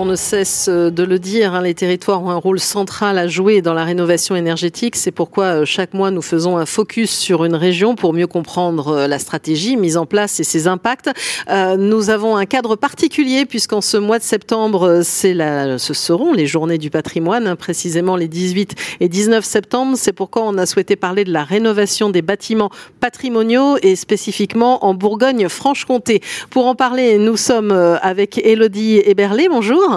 On ne cesse euh, de le dire, hein, les territoires ont un rôle central à jouer dans la rénovation énergétique. C'est pourquoi euh, chaque mois nous faisons un focus sur une région pour mieux comprendre euh, la stratégie mise en place et ses impacts. nous avons un cadre particulier puisqu'en ce mois de septembre, la, ce seront les journées du patrimoine, hein, précisément les 18 et 19 septembre. C'est pourquoi on a souhaité parler de la rénovation des bâtiments patrimoniaux et spécifiquement en Bourgogne-Franche-Comté. Pour en parler, nous sommes avec Elodie Eberlé. Bonjour.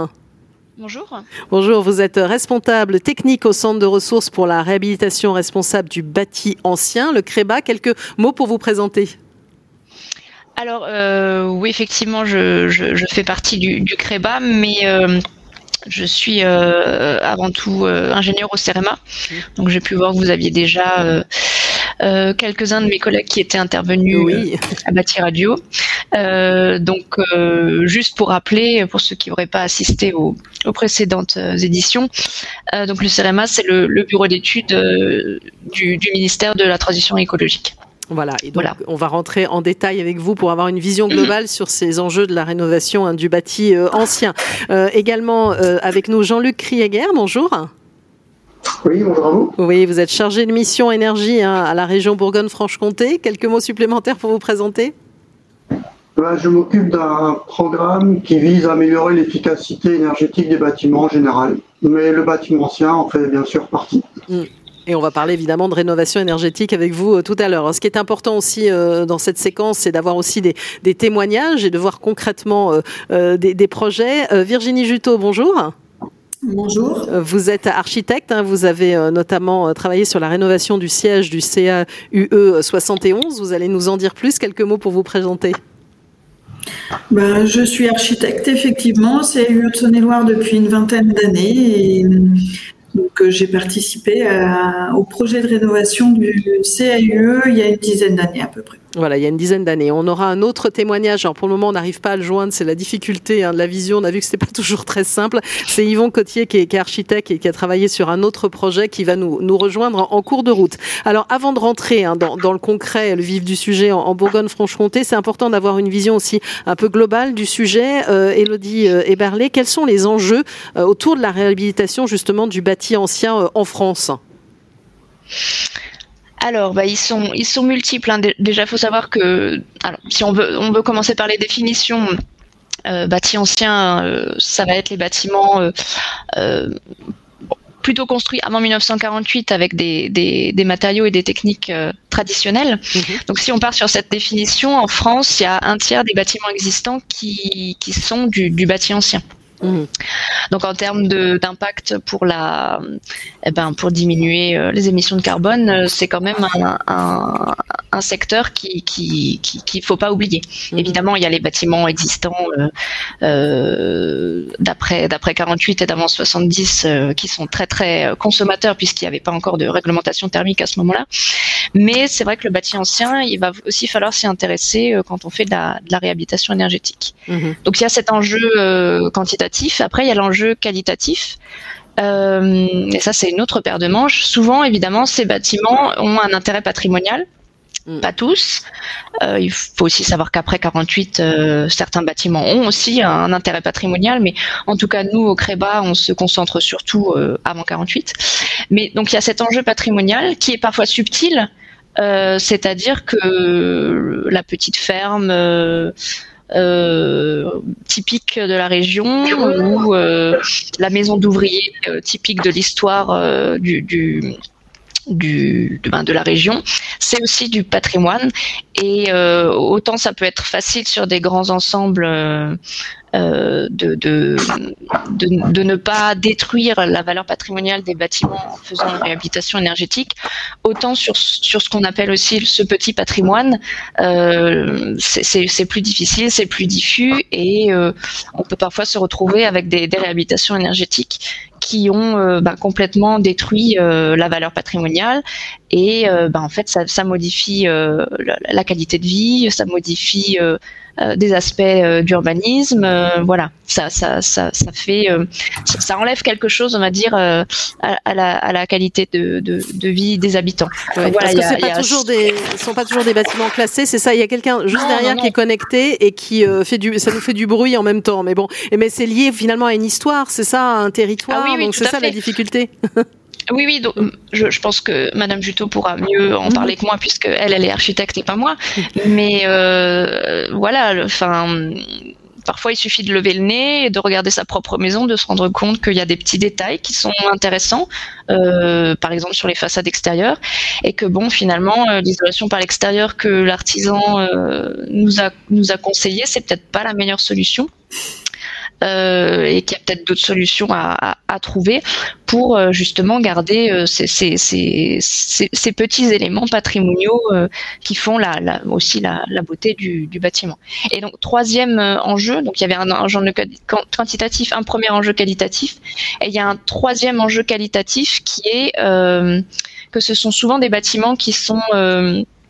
Bonjour. Bonjour, vous êtes responsable technique au Centre de ressources pour la réhabilitation responsable du bâti ancien, le CREBA. Quelques mots pour vous présenter. Alors, euh, oui, effectivement, je, fais partie du, CREBA, mais euh, je suis euh, avant tout ingénieur au CEREMA. Donc, j'ai pu voir que vous aviez déjà euh, quelques-uns de mes collègues qui étaient intervenus euh, à Bâti Radio. Euh, donc, juste pour rappeler, pour ceux qui n'auraient pas assisté aux, précédentes éditions, donc le CEREMA, c'est le, bureau d'études du, ministère de la Transition écologique. Voilà, et donc on va rentrer en détail avec vous pour avoir une vision globale sur ces enjeux de la rénovation hein, du bâti ancien. également avec nous Jean-Luc Krieger, bonjour. Oui, bonjour à vous. Oui, vous êtes chargé de mission énergie hein, à la région Bourgogne-Franche-Comté. Quelques mots supplémentaires pour vous présenter? Ben, Je m'occupe d'un programme qui vise à améliorer l'efficacité énergétique des bâtiments en général. Mais le bâtiment ancien en fait bien sûr partie. Hmm. Et on va parler évidemment de rénovation énergétique avec vous euh, tout à l'heure. Ce qui est important aussi euh, dans cette séquence, c'est d'avoir aussi des, témoignages et de voir concrètement euh, des, des, projets. Virginie Juteau, bonjour. Bonjour. Euh, vous êtes architecte, hein, vous avez euh, notamment euh, travaillé sur la rénovation du siège du CAUE 71. Vous allez nous en dire plus, quelques mots pour vous présenter. Ben, je suis architecte, effectivement, CAUE de Saône-et-Loire depuis une vingtaine d'années. Et donc, j'ai participé au projet de rénovation du CAUE il y a une dizaine d'années à peu près. Voilà, il y a une dizaine d'années. On aura un autre témoignage. Alors pour le moment, on n'arrive pas à le joindre. C'est la difficulté hein, de la vision. On a vu que c'était pas toujours très simple. C'est Yvon Cotier qui est, architecte et qui a travaillé sur un autre projet qui va nous, nous rejoindre en, cours de route. Alors avant de rentrer hein, dans, le concret, le vif du sujet en, Bourgogne-Franche-Comté, c'est important d'avoir une vision aussi un peu globale du sujet. Euh, Elodie euh, Eberlé, quels sont les enjeux euh, autour de la réhabilitation justement du bâti ancien euh, en France? Alors, bah, ils sont ils sont multiples. Hein. Déjà, faut savoir que alors, si on veut on veut commencer par les définitions. Euh, bâti ancien, euh, ça va être les bâtiments euh, plutôt construits avant 1948 avec des, des, matériaux et des techniques traditionnelles. Mhm. Donc si on part sur cette définition, en France, il y a un tiers des bâtiments existants qui, qui sont du, du bâti ancien. Mmh. Donc en termes d'impact pour la, eh ben pour diminuer euh, les émissions de carbone, euh, c'est quand même un, un, un, secteur qui qui qu'il faut pas oublier. Mmh. Évidemment, il y a les bâtiments existants euh, euh d'après d'après 48 et d'avant 70 qui sont très très consommateurs puisqu'il n'y avait pas encore de réglementation thermique à ce moment-là. Mais c'est vrai que le bâti ancien, il va aussi falloir s'y intéresser quand on fait de la, de la réhabilitation énergétique. Mmh. Donc il y a cet enjeu quantitatif après, il y a l'enjeu qualitatif. Euh, et ça, c'est une autre paire de manches. Souvent, évidemment, ces bâtiments ont un intérêt patrimonial. Mm. Pas tous. Euh, il faut aussi savoir qu'après 48, euh, certains bâtiments ont aussi un intérêt patrimonial, mais en tout cas, nous, au Créba, on se concentre surtout avant 48. Mais donc, il y a cet enjeu patrimonial qui est parfois subtil, c'est-à-dire que la petite ferme euh, typique de la région ou euh, la maison d'ouvriers euh, typique de l'histoire du, du ben, de, la région, c'est aussi du patrimoine. Et euh, autant ça peut être facile sur des grands ensembles euh, de, de, de, ne pas détruire la valeur patrimoniale des bâtiments en faisant une réhabilitation énergétique, autant sur, sur ce qu'on appelle aussi ce petit patrimoine, euh, c'est plus difficile, c'est plus diffus et on peut parfois se retrouver avec des, des réhabilitations énergétiques qui ont bah, complètement détruit la valeur patrimoniale et bah, en fait ça, ça modifie la, qualité de vie, ça modifie euh, des aspects euh, d'urbanisme. Euh, voilà, ça, ça, ça, ça fait, ça, enlève quelque chose, on va dire, à, la, à la, qualité de, de, de, vie des habitants. voilà, parce que pas toujours des, ce sont pas toujours des bâtiments classés. C'est ça. Il y a quelqu'un juste derrière qui est connecté et qui fait du, ça nous fait du bruit en même temps. Mais bon, mais c'est lié finalement à une histoire, c'est ça, à un territoire. Ah oui, donc c'est ça la difficulté? Oui, oui, donc, je, je, pense que Madame Juteau pourra mieux en parler que moi, puisque elle, elle est architecte et pas moi. Mais euh, voilà, enfin, parfois il suffit de lever le nez et de regarder sa propre maison, de se rendre compte qu'il y a des petits détails qui sont intéressants, euh, par exemple sur les façades extérieures, et que bon, finalement, euh, l'isolation par l'extérieur que l'artisan nous a nous a conseillé, c'est peut-être pas la meilleure solution. Euh, et qu'il y a peut-être d'autres solutions à, à, trouver pour euh, justement garder euh, ces, ces, ces, ces, petits éléments patrimoniaux qui font la, la aussi la, la, beauté du, du, bâtiment. Et donc troisième enjeu, donc il y avait un enjeu quantitatif, un premier enjeu qualitatif, et il y a un troisième enjeu qualitatif qui est que ce sont souvent des bâtiments qui sont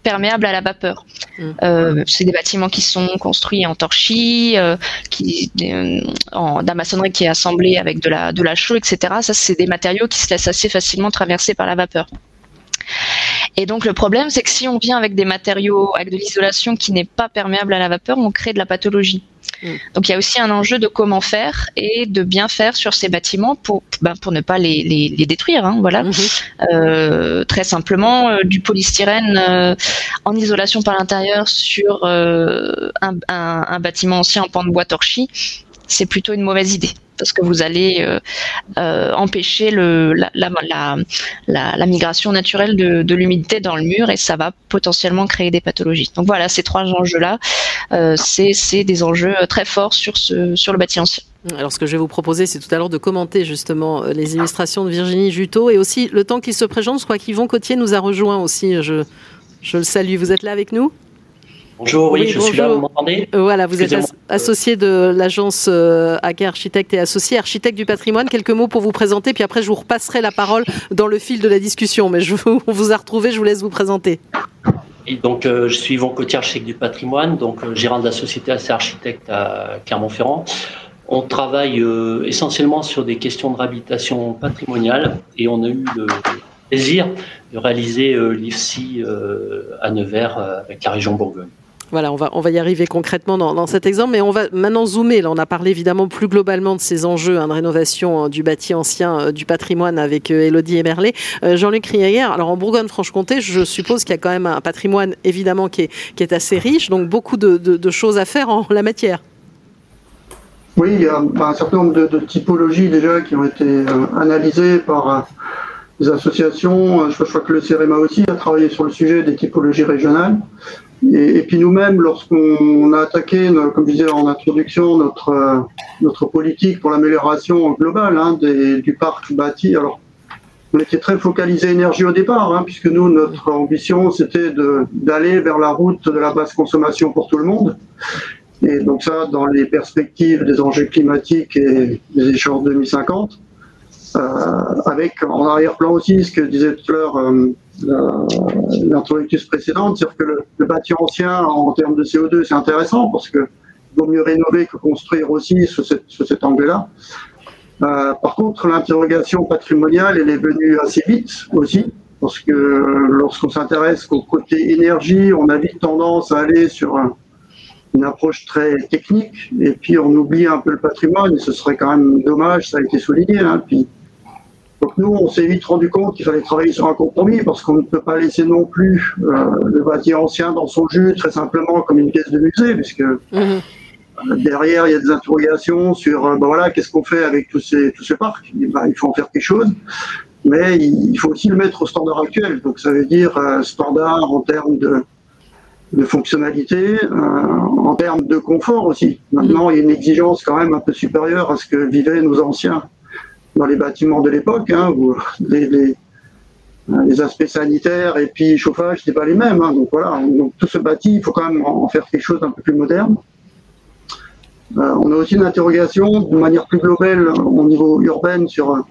perméables à la vapeur. Mmh. Euh, c'est des bâtiments qui sont construits en torchis, euh, qui euh, en d'amaçonnerie qui est assemblée avec de la de la chaux, etc. Ça, c'est des matériaux qui se laissent assez facilement traverser par la vapeur. Et donc le problème, c'est que si on vient avec des matériaux, avec de l'isolation qui n'est pas perméable à la vapeur, on crée de la pathologie. Mm. Donc il y a aussi un enjeu de comment faire et de bien faire sur ces bâtiments pour, ben, pour ne pas les, les, les détruire. Hein, voilà. Mm-hmm. Euh, très simplement, euh, du polystyrène euh, en isolation par l'intérieur sur un, un, un, bâtiment ancien en pan de bois torchi, c'est plutôt une mauvaise idée parce que vous allez euh, euh, empêcher le, la, la, la, migration naturelle de, l'humidité dans le mur et ça va potentiellement créer des pathologies. Donc voilà, ces trois enjeux-là, euh, c'est des enjeux très forts sur, ce, sur le bâti ancien. Alors, ce que je vais vous proposer, c'est tout à l'heure de commenter justement les illustrations de Virginie Juteau et aussi le temps qui se présente. Je crois qu'Yvon Cotier nous a rejoint aussi. Je le salue. Vous êtes là avec nous? Bonjour, oui, je suis là, vous m'entendez Voilà, vous êtes associé de l'agence euh, Architecte et associé architecte du patrimoine. Quelques mots pour vous présenter, puis après je vous repasserai la parole dans le fil de la discussion. Mais je vous, on vous a retrouvé, je vous laisse vous présenter. Et donc, euh, je suis Yvon Cotier, architecte du patrimoine, donc euh, gérant de la société AC Architecte à Clermont-Ferrand. On travaille euh, essentiellement sur des questions de réhabilitation patrimoniale et on a eu le plaisir de réaliser l'IFSI à Nevers avec la région Bourgogne. Voilà, on va, y arriver concrètement dans, cet exemple, mais on va maintenant zoomer. Là, on a parlé évidemment plus globalement de ces enjeux hein, de rénovation hein, du bâti ancien, euh, du patrimoine avec euh, Elodie Emerlet. Euh, Jean-Luc Rieger, alors en Bourgogne-Franche-Comté, je suppose qu'il y a quand même un patrimoine évidemment qui est, assez riche, donc beaucoup de, choses à faire en la matière. Oui, il y a un certain nombre de, typologies déjà qui ont été euh, analysées par les associations. Je, je crois que le CEREMA aussi a travaillé sur le sujet des typologies régionales. Et, puis nous-mêmes, lorsqu'on a attaqué, comme je disais en introduction, notre, notre politique pour l'amélioration globale hein, du parc bâti, alors on était très focalisé énergie au départ, hein, puisque nous, notre ambition, c'était d'aller vers la route de la basse consommation pour tout le monde. Et donc ça, dans les perspectives des enjeux climatiques et des échéances 2050, euh, avec en arrière-plan aussi ce que disait tout à l'heure euh, l'introductrice précédente, c'est-à-dire que le, le, bâti ancien en termes de CO2 c'est intéressant parce que vaut mieux rénover que construire aussi sous, cet angle-là. Euh, par contre, l'interrogation patrimoniale, elle est venue assez vite aussi, parce que lorsqu'on s'intéresse au côté énergie, on a vite tendance à aller sur un, une approche très technique, et puis on oublie un peu le patrimoine, et ce serait quand même dommage, ça a été souligné. Hein, puis donc nous, on s'est vite rendu compte qu'il fallait travailler sur un compromis parce qu'on ne peut pas laisser non plus euh, le bâti ancien dans son jus très simplement comme une pièce de musée, puisque mmh. derrière il y a des interrogations sur euh, ben voilà qu'est-ce qu'on fait avec tous ces tous ces parcs? Ben, il faut en faire quelque chose, mais il faut aussi le mettre au standard actuel. Donc ça veut dire euh, standard en termes de de fonctionnalité, euh, en termes de confort aussi. Maintenant, il y a une exigence quand même un peu supérieure à ce que vivaient nos anciens dans les bâtiments de l'époque, hein, où les, les, aspects sanitaires et puis chauffage n'étaient pas les mêmes. Hein, donc voilà, donc tout ce bâti, il faut quand même en faire quelque chose d'un peu plus moderne. Euh, on a aussi une interrogation de manière plus globale au niveau urbain sur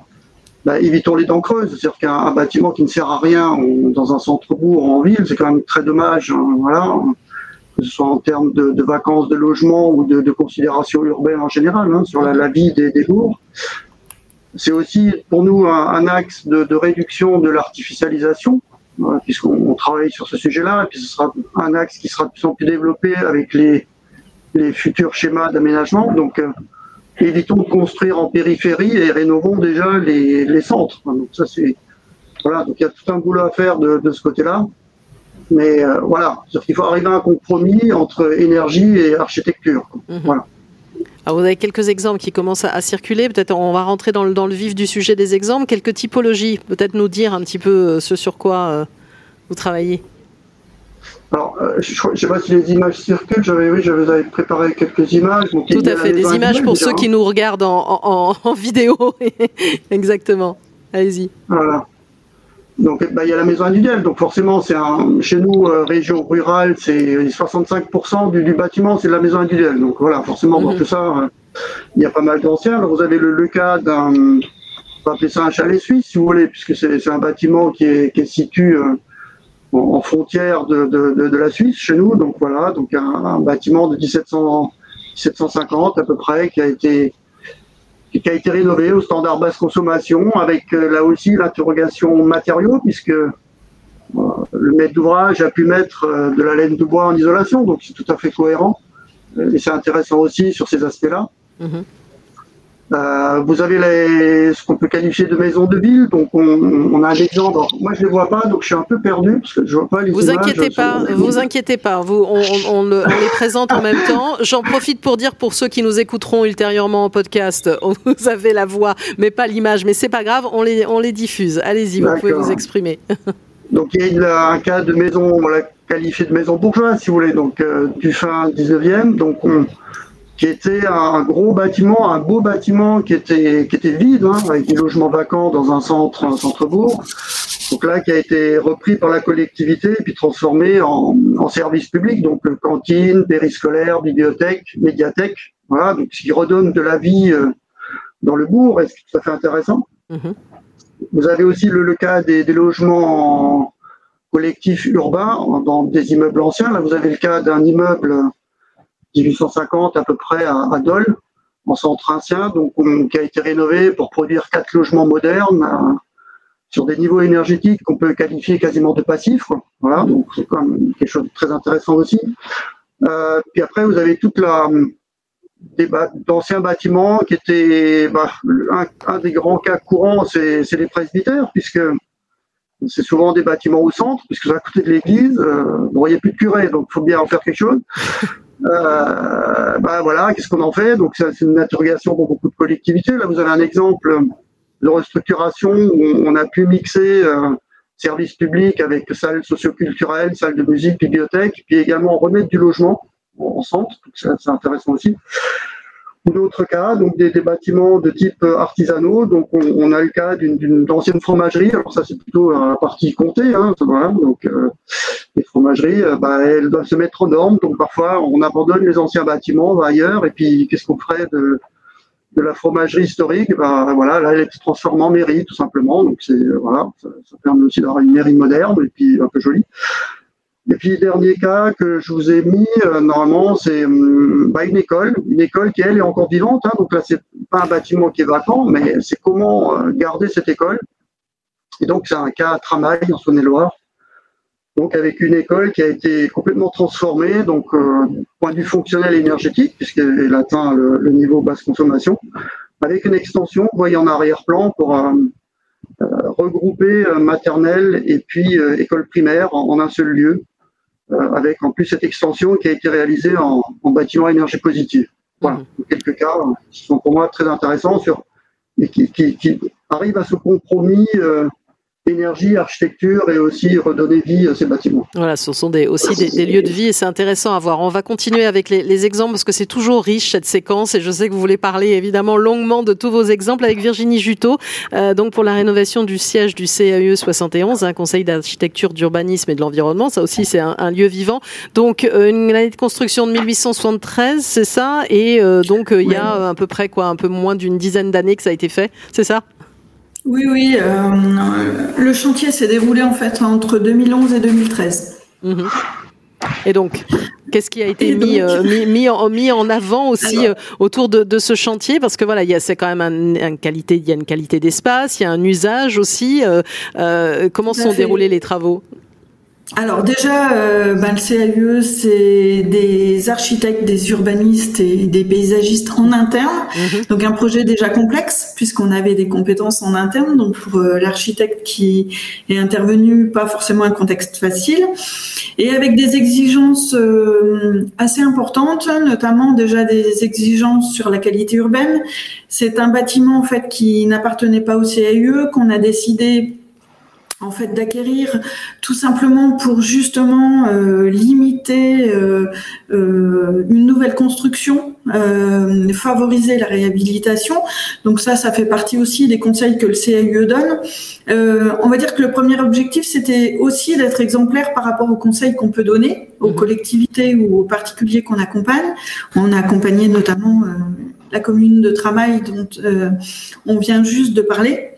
bah, évitons les dents creuses. C'est-à-dire qu'un bâtiment qui ne sert à rien dans un centre-bourg en ville, c'est quand même très dommage. Hein, voilà, que ce soit en termes de, vacances, de logement ou de, considérations urbaines en général, sur la, vie des bourgs. C'est aussi pour nous un, axe de, réduction de l'artificialisation, puisqu'on travaille sur ce sujet-là, et puis ce sera un axe qui sera de plus en plus développé avec les, les futurs schémas d'aménagement. Donc, euh, évitons de construire en périphérie et rénovons déjà les, les centres. Donc ça c'est voilà, donc il y a tout un boulot à faire de, de ce côté-là. Mais euh, voilà, il faut arriver à un compromis entre énergie et architecture. Mhm. Voilà. Alors vous avez quelques exemples qui commencent à, circuler. Peut-être on va rentrer dans le, dans le vif du sujet des exemples. Quelques typologies. Peut-être nous dire un petit peu euh, ce sur quoi euh, vous travaillez. Alors, euh, je ne sais pas si les images circulent. J'avais, oui, j'avais préparé quelques images. Tout à fait, des images pour ceux qui nous regardent en, en, vidéo. Exactement. Allez-y. Voilà. Donc, bah, il y a la maison individuelle. Donc, forcément, c'est un, chez nous, euh, région rurale, c'est 65% du, du, bâtiment, c'est de la maison individuelle. Donc, voilà, forcément, dans mhm. tout ça, euh, il y a pas mal d'anciens. Alors, vous avez le, le cas d'un, on va appeler ça un chalet suisse, si vous voulez, puisque c'est, un bâtiment qui est, qui est situé en, frontière de, de, de, la Suisse chez nous. Donc voilà, donc un, bâtiment de 1700, 1750 à peu près qui a été qui a été rénové au standard basse consommation avec euh, là aussi l'interrogation matériaux puisque euh, le maître d'ouvrage a pu mettre euh, de la laine de bois en isolation, donc c'est tout à fait cohérent. Et c'est intéressant aussi sur ces aspects-là. Mm-hmm. Euh, vous avez les, ce qu'on peut qualifier de maisons de ville. Donc, on, on, a un exemple. moi, je les vois pas, donc je suis un peu perdu parce que je vois pas les Vous inquiétez pas, vous inquiétez pas. Vous, on, on, le, on, les présente en même temps. J'en profite pour dire pour ceux qui nous écouteront ultérieurement en podcast, vous avez la voix, mais pas l'image. Mais c'est pas grave, on les, on les diffuse. Allez-y, vous pouvez vous exprimer. donc, il y a un cas de maison, on l'a qualifié de maison bourgeoise, si vous voulez, donc euh, du fin 19e. Donc, on qui était un gros bâtiment, un beau bâtiment qui était qui était vide, hein, avec des logements vacants dans un centre, un centre-bourg. Donc là, qui a été repris par la collectivité et puis transformé en, en service public, donc euh, cantine, périscolaire, bibliothèque, médiathèque. Voilà, donc ce qui redonne de la vie euh, dans le bourg, et c'est tout à fait intéressant. Mm-hmm. Vous avez aussi le, le cas des, des logements collectifs urbains dans des immeubles anciens. Là, vous avez le cas d'un immeuble 1850 à peu près à, à Dole, en centre ancien, donc qui a été rénové pour produire quatre logements modernes euh, sur des niveaux énergétiques qu'on peut qualifier quasiment de passifs. Voilà, donc c'est quand même quelque chose de très intéressant aussi. Euh, puis après, vous avez toute la d'anciens bâtiments qui étaient bah, un, un, des grands cas courants, c'est les presbytères, puisque c'est souvent des bâtiments au centre, puisque c'est à côté de l'église. Euh, bon, il n'y a plus de curé, donc il faut bien en faire quelque chose. Euh, ben voilà, qu'est-ce qu'on en fait? Donc c'est une interrogation pour beaucoup de collectivités. Là, vous avez un exemple de restructuration où on a pu mixer euh, services publics avec salles socioculturelles, salles de musique, bibliothèque, puis également remettre du logement en centre. C'est intéressant aussi d'autres cas, donc des, bâtiments de type artisanaux. Donc on, on a le cas d'une ancienne fromagerie. Alors ça c'est plutôt la partie comptée. Hein. Donc euh, les fromageries, euh, bah, elles doivent se mettre aux normes. Donc parfois on abandonne les anciens bâtiments, on va ailleurs. Et puis qu'est-ce qu'on ferait de, de la fromagerie historique? Bah, voilà, là elle est transformée en mairie tout simplement. Donc c'est voilà, ça, ça permet aussi d'avoir une mairie moderne et puis un peu jolie. Et puis, dernier cas que je vous ai mis, euh, normalement, c'est hum, bah, une école, une école qui, elle, est encore vivante. Hein, donc là, c'est pas un bâtiment qui est vacant, mais c'est comment euh, garder cette école. Et donc, c'est un cas à Tramail, en Saône-et-Loire. Donc, avec une école qui a été complètement transformée, donc, euh, point de vue fonctionnel énergétique, puisqu'elle atteint le, niveau basse consommation, avec une extension, vous voyez en arrière-plan, pour euh, regrouper maternelle et puis école primaire en un seul lieu. Euh, avec en plus cette extension qui a été réalisée en, en bâtiment à énergie positive. Voilà, mmh. quelques cas qui sont pour moi très intéressants sur et qui, qui, qui arrivent à ce compromis euh, énergie, architecture et aussi redonner vie à ces bâtiments. Voilà, ce sont des, aussi des, des, lieux de vie et c'est intéressant à voir. On va continuer avec les, les, exemples parce que c'est toujours riche cette séquence et je sais que vous voulez parler évidemment longuement de tous vos exemples avec Virginie Juteau, euh, donc pour la rénovation du siège du CAE 71, un conseil d'architecture, d'urbanisme et de l'environnement. Ça aussi, c'est un, un, lieu vivant. Donc, euh, une année de construction de 1873, c'est ça? Et euh, donc, il y a à peu près quoi, un peu moins d'une dizaine d'années que ça a été fait, c'est ça? Oui, oui. le chantier s'est déroulé en fait entre 2011 et 2013. Mhm. Et donc, qu'est-ce qui a été mis, mis, en, mis, en, avant aussi autour de, ce chantier? Parce que voilà, il y a c'est quand même un, qualité, il y a une qualité d'espace, il y a un usage aussi. comment sont déroulés les travaux? Alors déjà, euh, ben, le CAUE, c'est des architectes, des urbanistes et des paysagistes en interne. Mhm. Donc un projet déjà complexe puisqu'on avait des compétences en interne. Donc pour euh, l'architecte qui est intervenu, pas forcément un contexte facile. Et avec des exigences euh, assez importantes, notamment déjà des exigences sur la qualité urbaine. C'est un bâtiment en fait qui n'appartenait pas au CAUE qu'on a décidé en fait d'acquérir tout simplement pour justement euh, limiter euh, euh, une nouvelle construction, favoriser la réhabilitation. Donc ça, ça fait partie aussi des conseils que le CAUE donne. on va dire que le premier objectif, c'était aussi d'être exemplaire par rapport aux conseils qu'on peut donner aux mhm. collectivités ou aux particuliers qu'on accompagne. On a accompagné notamment la commune de travail dont on vient juste de parler.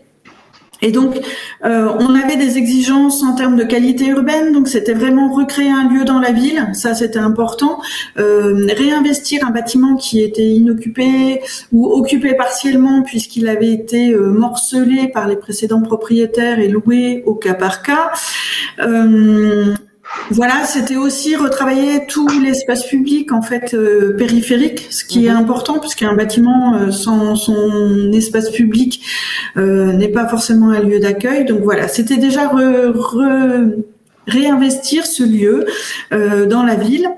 Et donc, euh, on avait des exigences en termes de qualité urbaine, donc c'était vraiment recréer un lieu dans la ville, ça c'était important. Euh, réinvestir un bâtiment qui était inoccupé ou occupé partiellement puisqu'il avait été euh, morcelé par les précédents propriétaires et loué au cas par cas. Voilà, c'était aussi retravailler tout l'espace public en fait euh, périphérique, ce qui est mhm. important puisqu'un bâtiment euh, sans son espace public euh, n'est pas forcément un lieu d'accueil. Donc voilà, c'était déjà réinvestir ce lieu dans la ville.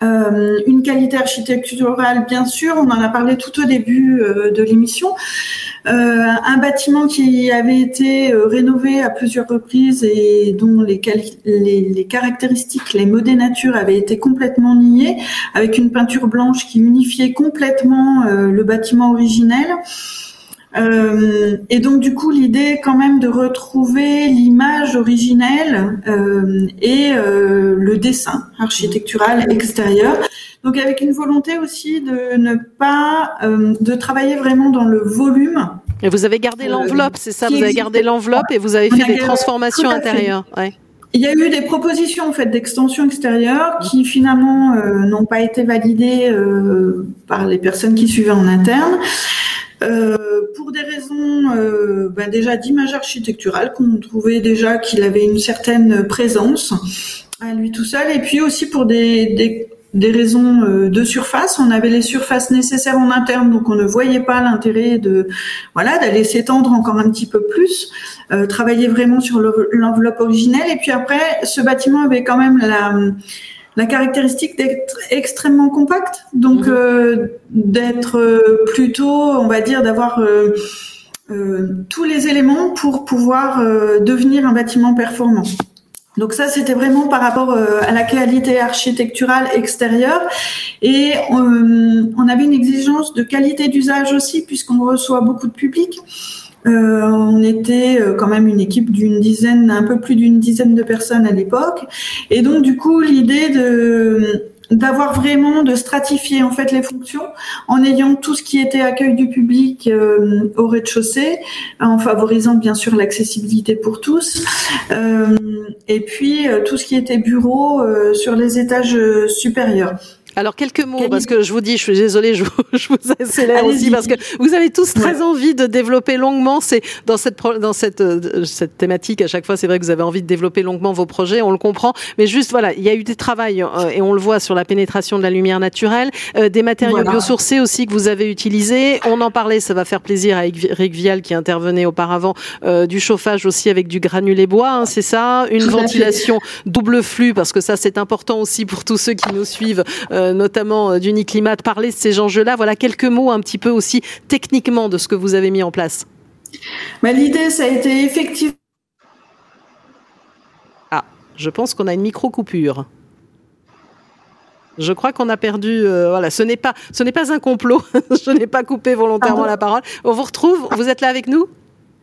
une qualité architecturale, bien sûr, on en a parlé tout au début de l'émission. Euh, un bâtiment qui avait été euh, rénové à plusieurs reprises et dont les, caractéristiques, les mots des natures avaient été complètement niés, avec une peinture blanche qui unifiait complètement euh, le bâtiment originel. Euh, et donc du coup l'idée quand même de retrouver l'image originelle euh, et euh, le dessin architectural extérieur. Donc avec une volonté aussi de ne pas euh, de travailler vraiment dans le volume. Et vous avez gardé euh, l'enveloppe, c'est ça? Vous avez gardé l'enveloppe et vous avez fait des transformations intérieures. Ouais. Il y a eu des propositions en fait d'extension extérieure qui finalement euh, n'ont pas été validées par les personnes qui suivaient en interne. Pour des raisons ben déjà d'image architecturale qu'on trouvait déjà qu'il avait une certaine présence à lui tout seul et puis aussi pour des, des des raisons euh, de surface. On avait les surfaces nécessaires en interne, donc on ne voyait pas l'intérêt de voilà d'aller s'étendre encore un petit peu plus, euh, travailler vraiment sur l'enveloppe originelle. Et puis après, ce bâtiment avait quand même la la caractéristique d'être extrêmement compact, donc mhm. euh, d'être plutôt, on va dire, d'avoir tous les éléments pour pouvoir devenir un bâtiment performant. Donc ça, c'était vraiment par rapport euh, à la qualité architecturale extérieure. Et euh, on avait une exigence de qualité d'usage aussi, puisqu'on reçoit beaucoup de public. Euh, on était quand même une équipe d'une dizaine, un peu plus d'une dizaine de personnes à l'époque. Et donc, du coup, l'idée de d'avoir vraiment de stratifier en fait les fonctions en ayant tout ce qui était accueil du public euh, au rez-de-chaussée en favorisant bien sûr l'accessibilité pour tous euh, et puis euh, tout ce qui était bureau sur les étages supérieurs. Alors quelques mots parce que je vous dis, je suis désolée, je vous, je vous accélère aussi parce que vous avez tous très envie de développer longuement. C'est dans cette dans cette euh, cette thématique à chaque fois, c'est vrai que vous avez envie de développer longuement vos projets, on le comprend. Mais juste voilà, il y a eu des travails euh, et on le voit sur la pénétration de la lumière naturelle, euh, des matériaux biosourcés aussi que vous avez utilisés. On en parlait, ça va faire plaisir à Eric Vial qui intervenait auparavant du chauffage aussi avec du granulé bois, hein, c'est ça, une ventilation double flux parce que ça c'est important aussi pour tous ceux qui nous suivent. Euh, notamment euh, d'Uniclimat, parler de ces enjeux-là. Voilà quelques mots un petit peu aussi techniquement de ce que vous avez mis en place. Bah, l'idée, ça a été effectivement. Ah, je pense qu'on a une micro-coupure. Je crois qu'on a perdu. Euh, voilà, ce n'est pas, ce n'est pas un complot. je n'ai pas coupé volontairement la parole. On vous retrouve. Vous êtes là avec nous?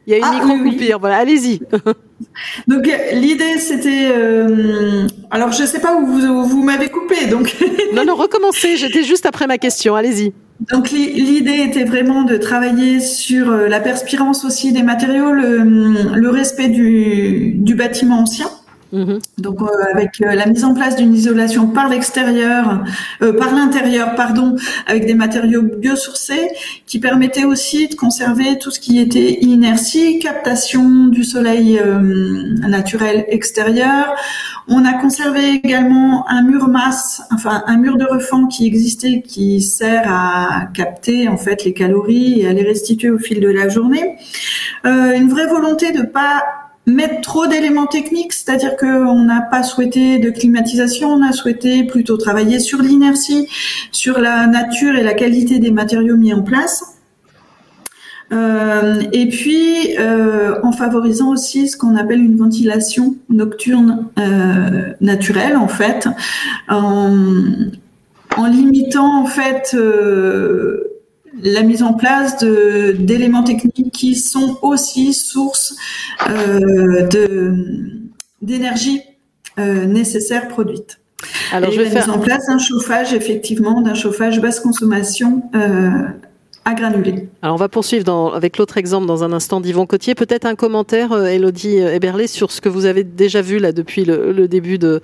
Il y a une ah, micro-coupure. Voilà, allez-y. Donc l'idée c'était euh, alors je sais pas où vous, vous m'avez coupé donc non non recommencez j'étais juste après ma question allez-y Donc l'idée était vraiment de travailler sur la perspirance aussi des matériaux, le, respect du bâtiment ancien. Mhm. Donc, euh, avec euh, la mise en place d'une isolation par l'extérieur, euh, par l'intérieur, pardon, avec des matériaux biosourcés, qui permettaient aussi de conserver tout ce qui était inertie, captation du soleil naturel extérieur. On a conservé également un mur masse, enfin un mur de refend qui existait, qui sert à capter en fait les calories et à les restituer au fil de la journée. une vraie volonté de pas mettre trop d'éléments techniques, c'est-à-dire qu'on n'a pas souhaité de climatisation, on a souhaité plutôt travailler sur l'inertie, sur la nature et la qualité des matériaux mis en place. Euh, et puis euh, en favorisant aussi ce qu'on appelle une ventilation nocturne euh, naturelle en fait, en, en limitant en fait euh, la mise en place d'éléments techniques qui sont aussi source euh, d'énergie euh, nécessaire produite. Alors, je vais la mise en place d'un chauffage, effectivement, d'un chauffage basse consommation euh, à granulés. Alors, on va poursuivre avec l'autre exemple dans un instant d'Yvon Cotier. Peut-être un commentaire, Elodie Eberlé, sur ce que vous avez déjà vu là depuis le, début de,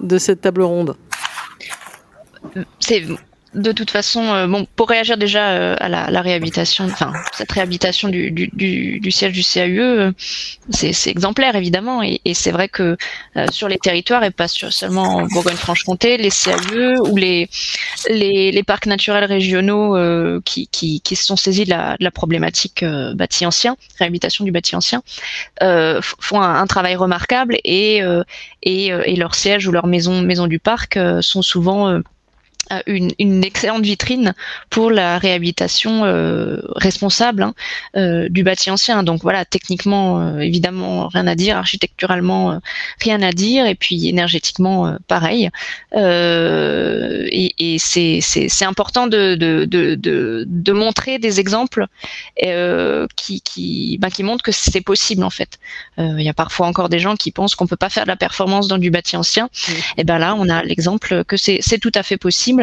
de cette table ronde. C'est de toute façon, euh, bon, pour réagir déjà euh, à la, réhabilitation, enfin cette réhabilitation du, du, siège du CAUE, euh, c'est exemplaire évidemment, et, c'est vrai que sur les territoires et pas seulement en Bourgogne-Franche-Comté, les CAUE ou les, les, parcs naturels régionaux qui, qui, qui, se sont saisis de la, de la problématique bâti ancien, réhabilitation du bâti ancien, font un, travail remarquable et, et, et leur siège ou leur maison maison du parc sont souvent une, une, excellente vitrine pour la réhabilitation euh, responsable hein, euh, du bâti ancien. Donc voilà, techniquement, euh, évidemment, rien à dire, architecturalement, rien à dire, et puis énergétiquement, pareil. et, et c'est important de, de, de, de, montrer des exemples qui, qui, ben, qui montrent que c'est possible en fait. Il y a parfois encore des gens qui pensent qu'on peut pas faire de la performance dans du bâti ancien. Et ben là, on a l'exemple que c'est tout à fait possible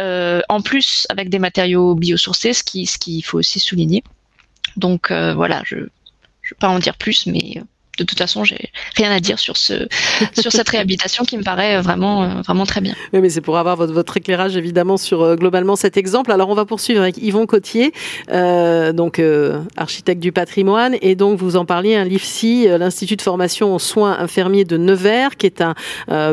euh, en plus avec des matériaux biosourcés, ce qui ce qu'il faut aussi souligner. Donc euh, voilà, je ne vais pas en dire plus, mais euh, de toute façon, j'ai rien à dire sur ce sur cette réhabilitation qui me paraît vraiment euh, vraiment très bien. Oui, mais c'est pour avoir votre, éclairage évidemment sur euh, globalement cet exemple. Alors on va poursuivre avec Yvon Cotier, euh, donc architecte du patrimoine, et donc vous en parliez, un l'IFSI, l'Institut de formation en soins infirmiers de Nevers, qui est un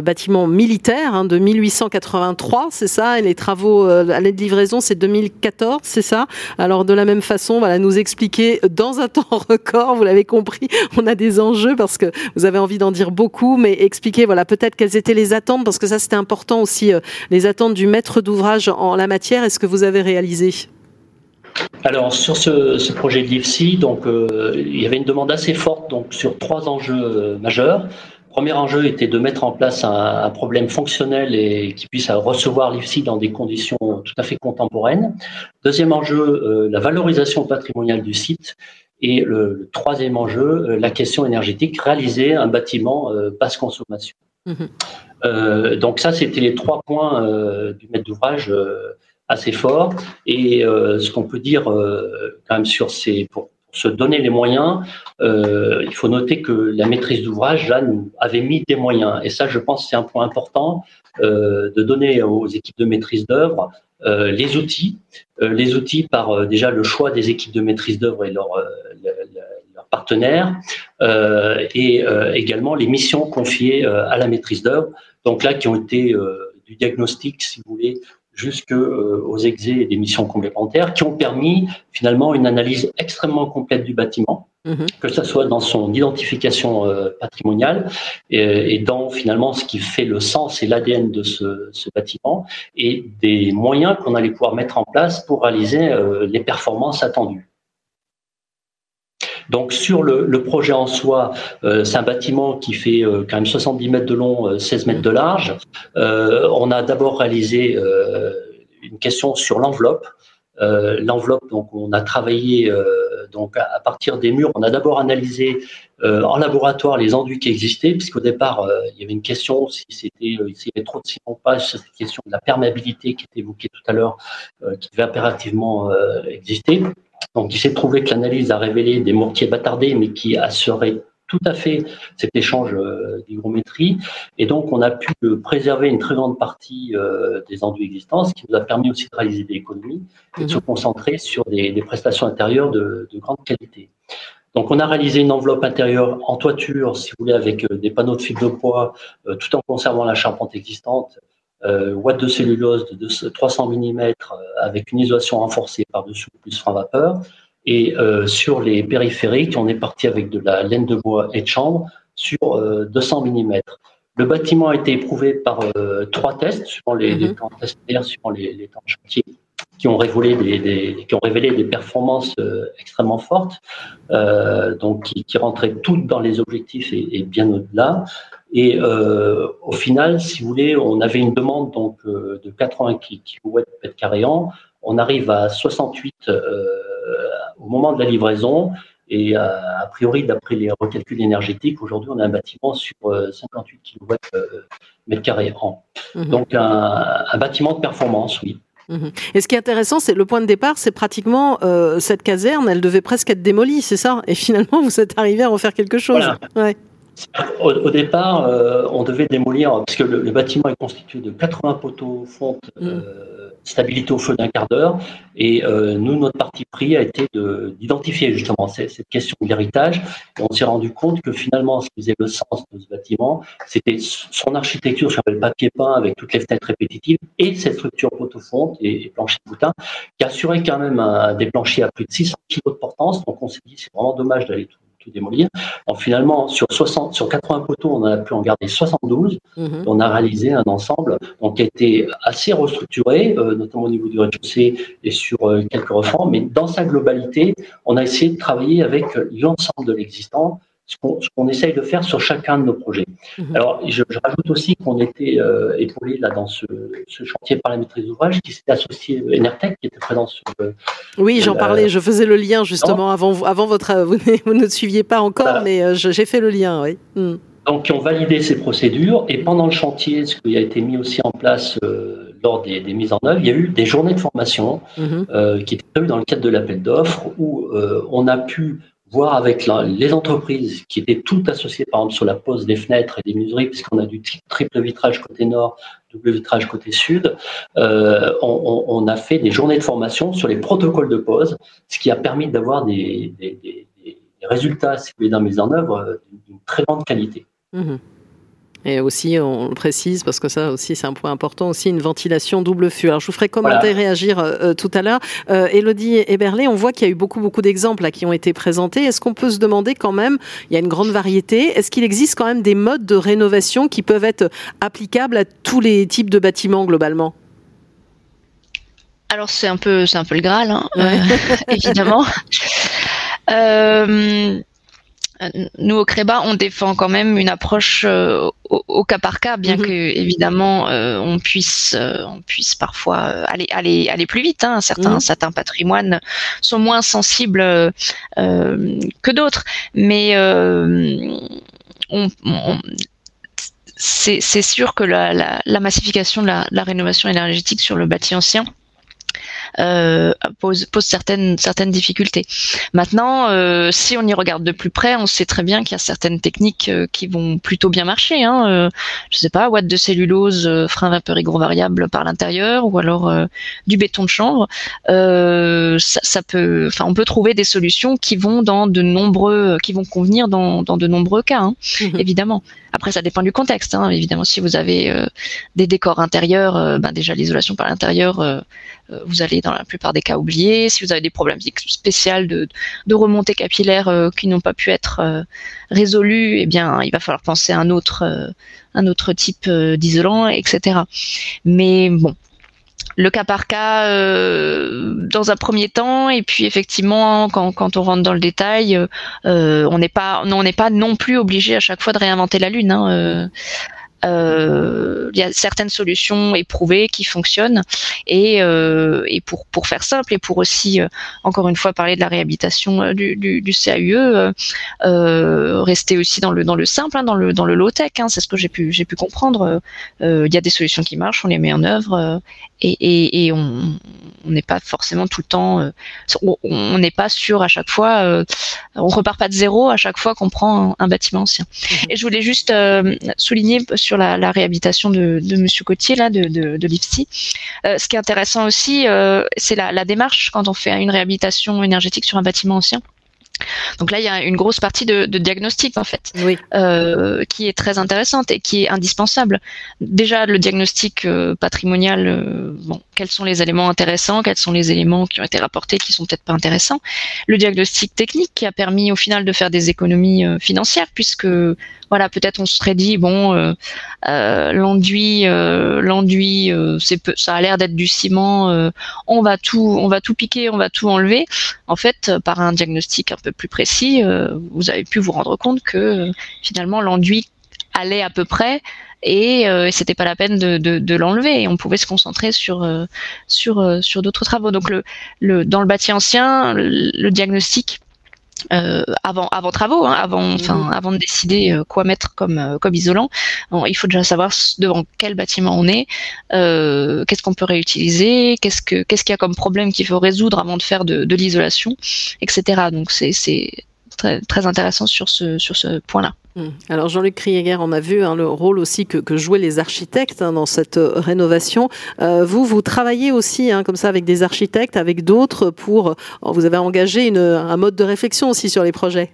bâtiment militaire hein, de 1883, c'est ça, et les travaux à l'aide de livraison c'est 2014, c'est ça? Alors de la même façon, voilà, nous expliquer dans un temps record, vous l'avez compris, on a des enjeux parce que vous avez envie d'en dire beaucoup, mais expliquer voilà peut-être quelles étaient les attentes parce que ça c'était important aussi euh, les attentes du maître d'ouvrage en la matière. Est-ce que vous avez réalisé? Alors sur ce, projet de l'IFSI, donc euh, il y avait une demande assez forte donc sur trois enjeux euh, majeurs. Premier enjeu était de mettre en place un, problème fonctionnel et qui puisse recevoir l'IFSI dans des conditions tout à fait contemporaines. Deuxième enjeu, la valorisation patrimoniale du site. Et le, troisième enjeu, euh, la question énergétique, réaliser un bâtiment euh, basse consommation. Mhm. Euh, donc ça, c'était les trois points du maître d'ouvrage assez forts. Et ce qu'on peut dire quand même sur ces, pour, se donner les moyens, il faut noter que la maîtrise d'ouvrage là nous avait mis des moyens. Et ça, je pense, c'est un point important de donner aux équipes de maîtrise d'œuvre les outils, euh, les outils par euh, déjà le choix des équipes de maîtrise d'œuvre et leurs partenaires, et également les missions confiées à la maîtrise d'œuvre. Donc là, qui ont été du diagnostic, si vous voulez, jusqu'aux exés et des missions complémentaires, qui ont permis finalement une analyse extrêmement complète du bâtiment Mhm. que ce soit dans son identification euh, patrimoniale et, dans finalement ce qui fait le sens et l'ADN de ce, bâtiment et des moyens qu'on allait pouvoir mettre en place pour réaliser euh, les performances attendues. Donc sur le, projet en soi, euh, c'est un bâtiment qui fait quand même 70 mètres de long, 16 mètres de large. on a d'abord réalisé une question sur l'enveloppe. L'enveloppe, donc on a travaillé donc à, partir des murs, on a d'abord analysé en laboratoire les enduits qui existaient, puisqu'au départ, il y avait une question si c'était s'il y avait trop de ciment pas, cette question de la perméabilité qui était évoquée tout à l'heure, qui devait impérativement exister. Donc, il s'est trouvé que l'analyse a révélé des mortiers bâtardés, mais qui assuraient tout à fait cet échange euh, d'hygrométrie. Et donc, on a pu euh, préserver une très grande partie euh, des enduits existants, ce qui nous a permis aussi de réaliser des économies et de se mhm. concentrer sur des, prestations intérieures de, grande qualité. Donc, on a réalisé une enveloppe intérieure en toiture, si vous voulez, avec des panneaux de fibre de poids, tout en conservant la charpente existante, euh, de cellulose de 300 mm avec une isolation renforcée par-dessous plus frein vapeur. Et euh, sur les périphériques, on est parti avec de la laine de bois et de chambre sur 200 euh, mm. Le bâtiment a été éprouvé par euh, trois tests, suivant les, mm temps suivant les, temps de chantier, qui ont révélé des, qui ont révélé des performances extrêmement fortes, donc qui, rentraient toutes dans les objectifs et, bien au-delà. Et au final, si vous voulez, on avait une demande donc de 80 kW mètre carré an. On arrive à 68 au moment de la livraison. Et euh, a priori, d'après les recalculs énergétiques, aujourd'hui, on a un bâtiment sur 58 kW mètre carré an. Donc, un, bâtiment de performance, oui. Mhm. Et ce qui est intéressant, c'est le point de départ, c'est pratiquement euh, cette caserne, elle devait presque être démolie, c'est ça? Et finalement, vous êtes arrivé à en faire quelque chose. Ouais. Au, départ, euh, on devait démolir, parce que le, bâtiment est constitué de 80 poteaux fonte, mm. euh, stabilité au feu d'un quart d'heure, et euh, nous, notre parti pris a été d'identifier justement cette, question de l'héritage, et on s'est rendu compte que finalement, ce qui faisait le sens de ce bâtiment, c'était son architecture sur le papier peint avec toutes les fenêtres répétitives, et cette structure poteau fonte et, plancher de boutin, qui assurait quand même un, des planchers à plus de 600 kg de portance, donc on s'est dit c'est vraiment dommage d'aller tout tout démolir. Alors finalement, sur 60, sur 80 poteaux, on a pu en garder 72. Mhm. On a réalisé un ensemble donc, qui a été assez restructuré, euh, notamment au niveau du rez-de-chaussée et sur euh, quelques reformes. Mais dans sa globalité, on a essayé de travailler avec l'ensemble de l'existant ce qu'on essaye de faire sur chacun de nos projets. Mhm. Alors, je, rajoute aussi qu'on était euh, épaulé là dans ce, chantier par la maîtrise d'ouvrage qui s'était associé à Enertech, qui était présent sur. oui, j'en parlais, je faisais le lien justement avant, avant votre. Vous, vous ne suiviez pas encore, mais euh, j'ai fait le lien, oui. Hmm. Donc, qui ont validé ces procédures et pendant le chantier, ce qui a été mis aussi en place euh, lors des, mises en œuvre, il y a eu des journées de formation mhm. euh, qui étaient prévues dans le cadre de l'appel d'offres où on a pu voir avec les entreprises qui étaient toutes associées, par exemple, sur la pose des fenêtres et des menuiseries, puisqu'on a du triple vitrage côté nord, double vitrage côté sud, euh, on, a fait des journées de formation sur les protocoles de pose, ce qui a permis d'avoir des, résultats, si vous voulez, dans mise en œuvre euh, d'une très grande qualité. Mmh et aussi, on le précise, parce que ça aussi c'est un point important, aussi une ventilation double fût. Alors je vous ferai commenter, réagir euh, euh, tout à l'heure. Euh, Elodie Eberlé, on voit qu'il y a eu beaucoup beaucoup d'exemples qui ont été présentés. Est-ce qu'on peut se demander quand même, il y a une grande variété, est-ce qu'il existe quand même des modes de rénovation qui peuvent être applicables à tous les types de bâtiments globalement? Alors c'est un peu c'est un peu le Graal, hein, évidemment. Euh, nous au Créba, on défend quand même une approche euh, au, cas par cas, bien mhm. que évidemment euh, on puisse euh, on puisse parfois aller aller aller plus vite. Hein. Certains mhm. certains patrimoines sont moins sensibles que d'autres, mais on, c'est sûr que la, la, massification de la, la, rénovation énergétique sur le bâti ancien euh, pose, pose certaines, certaines difficultés. Maintenant, euh, si on y regarde de plus près, on sait très bien qu'il y a certaines techniques euh, qui vont plutôt bien marcher. Hein. Euh, je sais pas, watts de cellulose, euh, frein vapeur ygro variable par l'intérieur, ou alors du béton de chambre. Ça, ça, peut, enfin, on peut trouver des solutions qui vont dans de nombreux, qui vont convenir dans, dans de nombreux cas, hein, mhm. évidemment. Après, ça dépend du contexte. Hein. Évidemment, si vous avez des décors intérieurs, ben déjà l'isolation par l'intérieur euh, vous allez dans la plupart des cas oublier. Si vous avez des problèmes spéciaux de, de remontée capillaire euh, qui n'ont pas pu être euh, résolus, eh bien, il va falloir penser à un autre, un autre type d'isolant, etc. Mais bon, le cas par cas dans un premier temps et puis effectivement quand, quand on rentre dans le détail on n'est pas on n'est pas non plus obligé à chaque fois de réinventer la lune hein, il y a certaines solutions éprouvées qui fonctionnent et, et pour pour faire simple et pour aussi encore une fois parler de la réhabilitation du, du, du CAUE, rester aussi dans le dans le simple, hein, dans le dans le low tech. Hein, c'est ce que j'ai pu j'ai pu comprendre. Il y a des solutions qui marchent, on les met en œuvre et, et, et on n'est pas forcément tout le temps, on n'est pas sûr à chaque fois, on repart pas de zéro à chaque fois qu'on prend un, bâtiment ancien. Mhm. Et je voulais juste souligner sur la, la réhabilitation de, de Monsieur Cotier là de, de, de l'IFSI. ce qui est intéressant aussi, c'est la, la démarche quand on fait une réhabilitation énergétique sur un bâtiment ancien. Donc là, il y a une grosse partie de, de diagnostic en fait, oui. euh, qui est très intéressante et qui est indispensable. Déjà, le diagnostic euh, patrimonial, euh, bon, quels sont les éléments intéressants, quels sont les éléments qui ont été rapportés qui sont peut-être pas intéressants. Le diagnostic technique qui a permis au final de faire des économies euh, financières, puisque voilà, peut-être on se serait dit bon, euh, euh, l'enduit, l'enduit, ça a l'air d'être du ciment, on va tout, on va tout piquer, on va tout enlever. En fait, par un diagnostic un peu plus précis, vous avez pu vous rendre compte que finalement l'enduit allait à peu près et euh, c'était pas la peine de, de, de l'enlever et on pouvait se concentrer sur euh, sur euh, sur d'autres travaux donc le, le dans le bâti ancien le, diagnostic euh, avant avant travaux, hein, avant mhm. enfin avant de décider quoi mettre comme comme isolant, bon, il faut déjà savoir devant quel bâtiment on est, qu'est-ce qu'on peut réutiliser, qu'est-ce que qu'est-ce qu'il y a comme problème qu'il faut résoudre avant de faire de, de l'isolation, etc. Donc c'est c'est très très intéressant sur ce sur ce point-là. Mmh. Alors Jean-Luc Krieger, on a vu hein, le rôle aussi que, que jouaient les architectes hein, dans cette euh, rénovation. Euh, vous, vous travaillez aussi hein, comme ça avec des architectes, avec d'autres pour. Oh, vous avez engagé une, un mode de réflexion aussi sur les projets.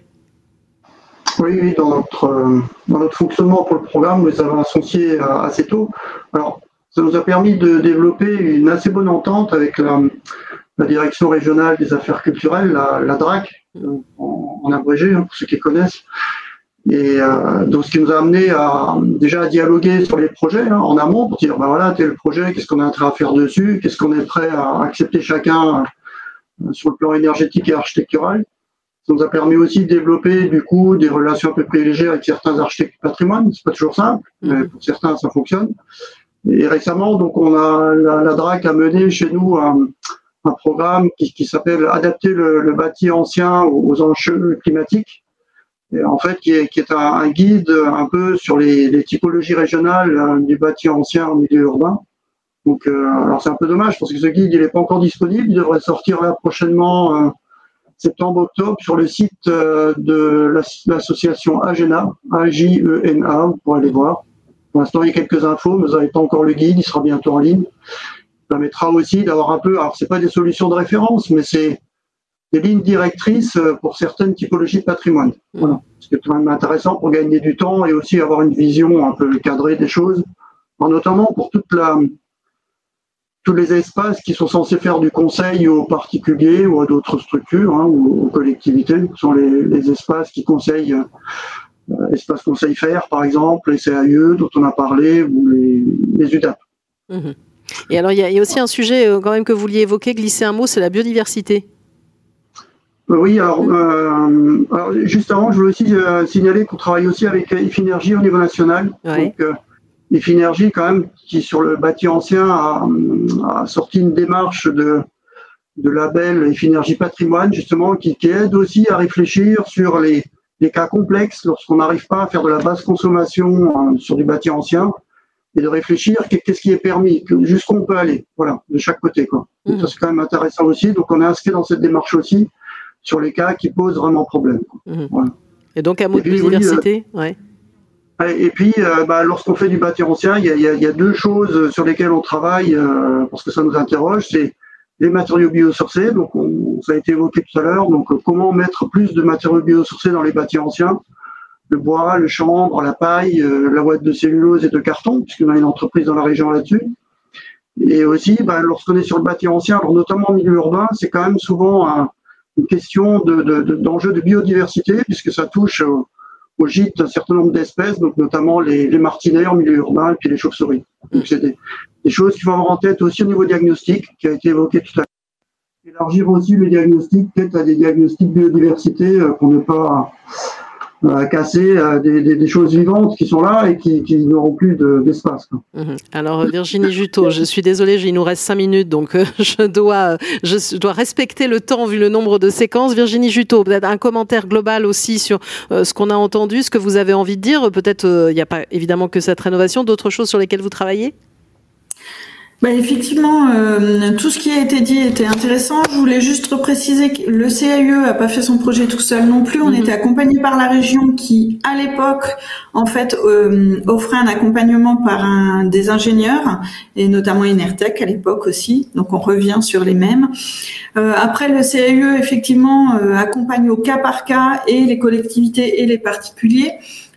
Oui, oui dans, notre, euh, dans notre fonctionnement pour le programme, nous les avons associés assez tôt. Alors, ça nous a permis de développer une assez bonne entente avec la, la direction régionale des affaires culturelles, la, la DRAC, en, en abrégé, hein, pour ceux qui connaissent. Et euh, donc, ce qui nous a amené à déjà à dialoguer sur les projets hein, en amont pour dire, ben voilà, tel projet, qu'est-ce qu'on est en train de faire dessus, qu'est-ce qu'on est prêt à accepter chacun euh, sur le plan énergétique et architectural. Ça nous a permis aussi de développer du coup des relations un peu privilégiées avec certains architectes du patrimoine. C'est pas toujours simple, mais mm-hmm. pour certains ça fonctionne. Et récemment, donc on a la, la DRAC a mené chez nous un, un programme qui, s'appelle Adapter le, le, bâti ancien aux, enjeux climatiques en fait, qui est, un, guide un peu sur les, typologies régionales euh, du bâti ancien en milieu urbain. Donc, euh, alors c'est un peu dommage parce que ce guide, il n'est pas encore disponible. Il devrait sortir là prochainement, euh, septembre-octobre, sur le site de l'association AGENA, A-J-E-N-A, vous pourrez aller voir. Pour l'instant, il y a quelques infos, mais vous n'avez pas encore le guide, il sera bientôt en ligne. Permettra aussi d'avoir un peu, alors c'est pas des solutions de référence, mais c'est des lignes directrices euh, pour certaines typologies de patrimoine. Voilà. C'est quand même intéressant pour gagner du temps et aussi avoir une vision un peu cadrée des choses, notamment pour toute la, tous les espaces qui sont censés faire du conseil aux particuliers ou à d'autres structures hein, ou aux collectivités, ce sont les, les espaces qui conseillent, euh, espace conseil faire par exemple, les CAE dont on a parlé, ou les, les UDAP. Mmh. Et alors il y, a, il y, a aussi un sujet euh, quand même que vous vouliez évoquer, glisser un mot, c'est la biodiversité. Oui, alors, euh, alors, juste avant, je voulais aussi euh, signaler qu'on travaille aussi avec Ifinergie au niveau national. Donc, euh, Ifinergie, quand même, qui sur le bâti ancien a, a sorti une démarche de, de label Ifinergie Patrimoine, justement, qui, qui, aide aussi à réfléchir sur les, les cas complexes lorsqu'on n'arrive pas à faire de la basse consommation euh, sur du bâti ancien et de réfléchir qu'est-ce qui est permis, jusqu'où on peut aller, voilà, de chaque côté. Quoi. Mmh. Ça, c'est quand même intéressant aussi. Donc, on est inscrit dans cette démarche aussi sur les cas qui posent vraiment problème. Mmh. Voilà. Et donc un mot de biodiversité, oui, euh, ouais. Et puis, euh, bah, lorsqu'on fait du bâti ancien, il y, y, y a, deux choses sur lesquelles on travaille euh, parce que ça nous interroge. C'est les matériaux biosourcés. Donc, on, ça a été évoqué tout à l'heure. Donc, comment mettre plus de matériaux biosourcés dans les bâtis anciens Le bois, le chanvre, la paille, euh, la boîte de cellulose et de carton, puisqu'on a une entreprise dans la région là-dessus. Et aussi, bah, lorsqu'on est sur le bâti ancien, alors notamment en milieu urbain, c'est quand même souvent un, une question d'enjeu de, de, de, biodiversité, puisque ça touche au, au gîte un certain nombre d'espèces, donc notamment les, les, martinets en milieu urbain et puis les chauves-souris. Donc c'est des, des, choses qu'il faut avoir en tête aussi au niveau diagnostic, qui a été évoqué tout à l'heure. Élargir aussi le diagnostic, peut-être à des diagnostics biodiversité euh, pour ne pas à casser des, choses vivantes qui sont là et qui, n'auront plus d'espace. Mhm. Alors Virginie Juteau, je suis désolée, il nous reste cinq minutes, donc je dois, je dois respecter le temps vu le nombre de séquences. Virginie Juteau, peut-être un commentaire global aussi sur ce qu'on a entendu, ce que vous avez envie de dire. Peut-être il n'y a pas évidemment que cette rénovation, d'autres choses sur lesquelles vous travaillez? Bah effectivement, euh, tout ce qui a été dit était intéressant. Je voulais juste préciser que le CAE a pas fait son projet tout seul non plus. On mhm. était accompagné par la région qui, à l'époque, en fait, euh, offrait un accompagnement par un des ingénieurs et notamment Enertech à l'époque aussi. Donc on revient sur les mêmes. Euh, après, le CAE effectivement accompagne au cas par cas et les collectivités et les particuliers.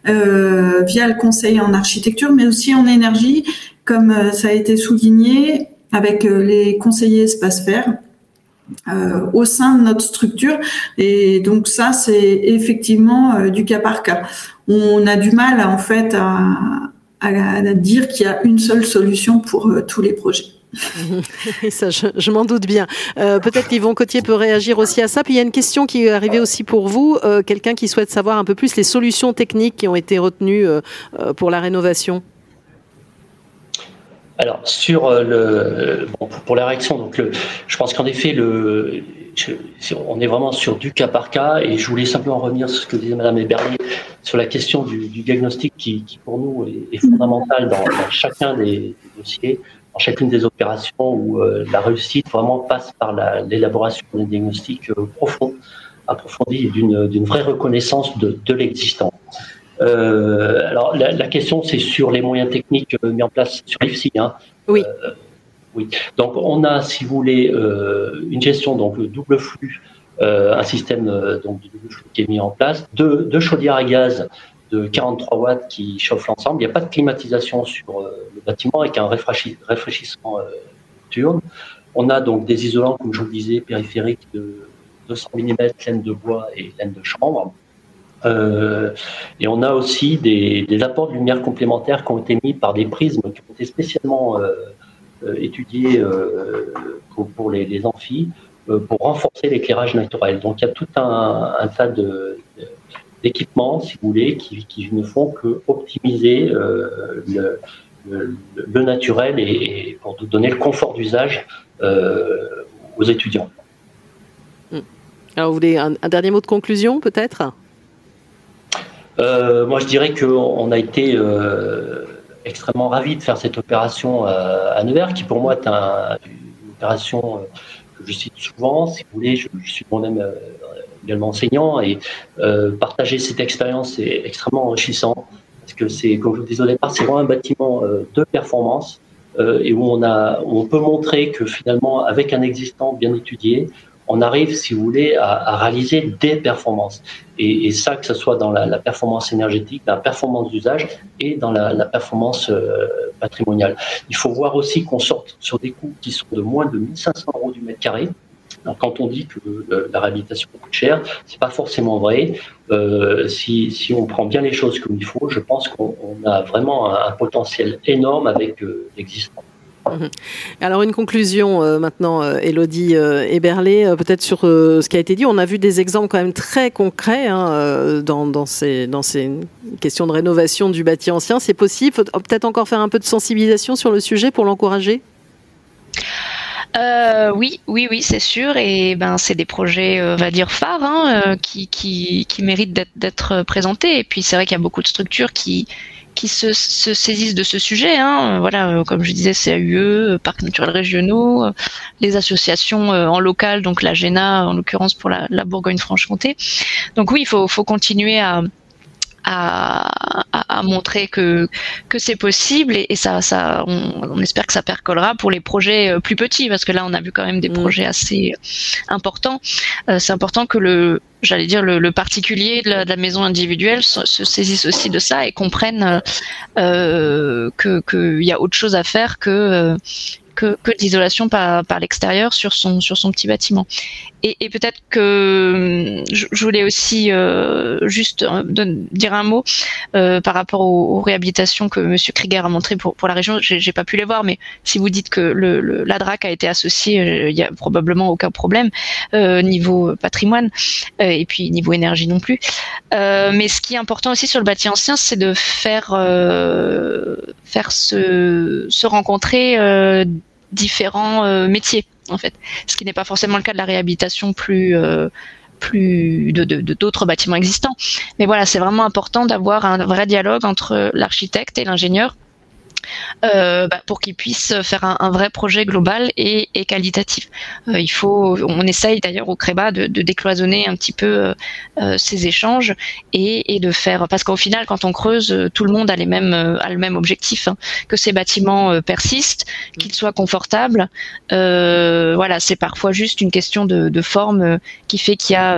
via le conseil en architecture, mais aussi en énergie comme euh, ça a été souligné avec euh, les conseillers espace vert. Euh, au sein de notre structure. Et donc ça, c'est effectivement du cas par cas. On a du mal en fait à, dire qu'il y a une seule solution pour tous les projets. ça, je, m'en doute bien. Peut-être qu'Yvon Cotier peut réagir aussi à ça. Puis il y a une question qui est arrivée aussi pour vous. Quelqu'un qui souhaite savoir un peu plus les solutions techniques qui ont été retenues pour la rénovation. Alors sur euh, le bon, pour la réaction, donc le, je pense qu'en effet le on est vraiment sur du cas par cas et je voulais simplement revenir sur ce que disait Madame Eberly sur la question du, diagnostic qui, qui, pour nous est, est fondamental dans, chacun des, dossiers, dans chacune des opérations où euh, la réussite vraiment passe par l'élaboration d'un diagnostic euh, profond, approfondi et d'une vraie reconnaissance de, de. Euh, alors la, la question c'est sur les moyens techniques euh, mis en place sur l'IFSI. Hein. Oui. Euh, oui. Donc on a, si vous voulez, euh, une gestion donc le double flux, euh, un système donc de double flux qui est mis en place, deux, deux chaudières à gaz de 43 watts qui chauffent l'ensemble. Il n'y a pas de climatisation sur le bâtiment avec un rafraîchissement nocturne. On a donc des isolants, comme je vous le disais, périphériques de 200 mm, laine de bois et laine de chanvre. Euh, et on a aussi des, apports de lumière complémentaires qui ont été mis par des prismes qui ont été spécialement euh, euh étudiés euh, pour, les, les amphis pour renforcer l'éclairage naturel. Donc il y a tout un, tas d'équipements, si vous voulez, qui, ne font que optimiser le, naturel et, pour donner le confort d'usage aux étudiants. Hmm. Alors, vous voulez un dernier mot de conclusion, peut-être? Euh, moi, je dirais qu'on a été euh, extrêmement ravis de faire cette opération euh, à Nevers, qui pour moi est une opération que je cite souvent. Si vous voulez, je, suis moi-même également enseignant et partager cette expérience est extrêmement enrichissant parce que c'est, comme je vous disais au départ, c'est vraiment un bâtiment de performance et où on, a, où on peut montrer que finalement, avec un existant bien étudié, on arrive, si vous voulez, à, réaliser des performances. Et, ça, que ce soit dans la, performance énergétique, la performance d'usage et dans la, performance euh, patrimoniale. Il faut voir aussi qu'on sorte sur des coûts qui sont de moins de 1500 euros du mètre carré. quand on dit que la réhabilitation coûte cher, c'est pas forcément vrai. Euh, si, on prend bien les choses comme il faut, je pense qu'on a vraiment un, potentiel énorme avec euh, l'existant. Mhm. Alors une conclusion euh, maintenant, euh, Elodie euh, Eberlé, peut-être sur ce qui a été dit. On a vu des exemples quand même très concrets hein, dans, ces, questions de rénovation du bâti ancien. C'est possible? Peut-être encore faire un peu de sensibilisation sur le sujet pour l'encourager? Oui, oui, oui, c'est sûr. Et ben, c'est des projets, on va dire phares, hein, qui, méritent d'être présentés. Et puis, c'est vrai qu'il y a beaucoup de structures qui, qui se, se, saisissent de ce sujet. Hein. Voilà, euh, comme je disais, CAUE, euh, parcs naturels régionaux, euh, les associations en local, donc la GENA en l'occurrence pour la, la Bourgogne-Franche-Comté. Donc oui, il faut, faut continuer à, à, à, montrer que que c'est possible et, et ça, ça on, on, espère que ça percolera pour les projets plus petits parce que là on a vu quand même des mmh. projets assez importants. Euh, c'est important que le j'allais dire le, particulier de la, maison individuelle se, se, saisisse aussi de ça et comprenne euh, que qu'il y a autre chose à faire que que, que l'isolation par, par l'extérieur sur son, sur son petit bâtiment. Et, et peut-être que je, voulais aussi euh, juste euh, dire un mot euh, par rapport aux, réhabilitations que Monsieur Krieger a montré pour, pour la région. J'ai pas pu les voir, mais si vous dites que le, le la DRAC a été associé, il y a probablement aucun problème niveau patrimoine et puis niveau énergie non plus. mais ce qui est important aussi sur le bâti ancien, c'est de faire faire se, se rencontrer différents métiers en fait, ce qui n'est pas forcément le cas de la réhabilitation plus euh, plus de d'autres bâtiments existants. Mais voilà, c'est vraiment important d'avoir un vrai dialogue entre l'architecte et l'ingénieur euh, bah, pour qu'ils puissent faire un, vrai projet global et, qualitatif. Euh, il faut, on essaye d'ailleurs au CREBA de, décloisonner un petit peu euh, ces échanges et, de faire, parce qu'au final, quand on creuse, tout le monde a les mêmes, a le même objectif, hein, que ces bâtiments persistent, qu'ils soient confortables. voilà, c'est parfois juste une question de, forme qui fait qu'il y a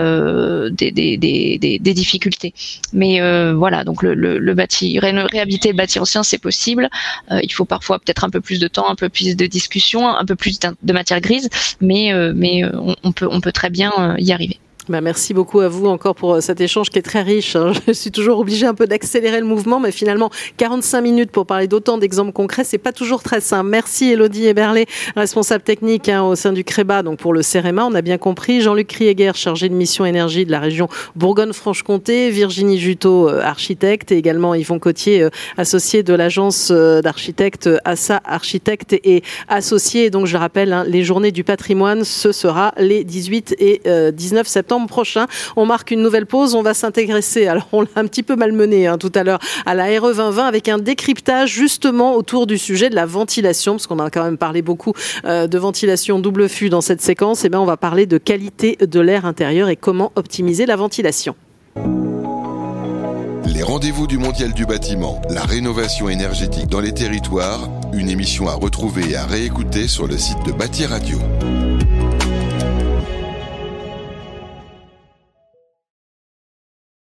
des, des, difficultés. Mais voilà, donc le, le, le bâti, réhabiliter le bâti ancien, c'est possible. Euh, il faut parfois peut-être un peu plus de temps, un peu plus de discussion, un peu plus de matière grise, mais, euh, euh, on, peut, on peut très bien y arriver. Bah, merci beaucoup à vous encore pour euh, cet échange qui est très riche. Hein. Je suis toujours obligée un peu d'accélérer le mouvement, mais finalement 45 minutes pour parler d'autant d'exemples concrets, c'est pas toujours très simple. Merci Elodie Eberlé, responsable technique hein, au sein du CREBA, donc pour le CEREMA, on a bien compris. Jean-Luc Krieger, chargé de mission énergie de la région Bourgogne-Franche-Comté, Virginie Juteau, euh, architecte, et également Yvon Cotier, euh, associé de l'agence d'architectes ASSA Architectes et associé. Donc je rappelle, hein, les journées du patrimoine, ce sera les 18 et 19 septembre prochain. On marque une nouvelle pause. On va s'intéresser, alors on l'a un petit peu malmené hein, tout à l'heure, à la RE 2020 avec un décryptage justement autour du sujet de la ventilation, parce qu'on a quand même parlé beaucoup euh, de ventilation double fût dans cette séquence. Et eh bien, on va parler de qualité de l'air intérieur et comment optimiser la ventilation. Les rendez-vous du Mondial du bâtiment, la rénovation énergétique dans les territoires, une émission à retrouver et à réécouter sur le site de Bâti Radio.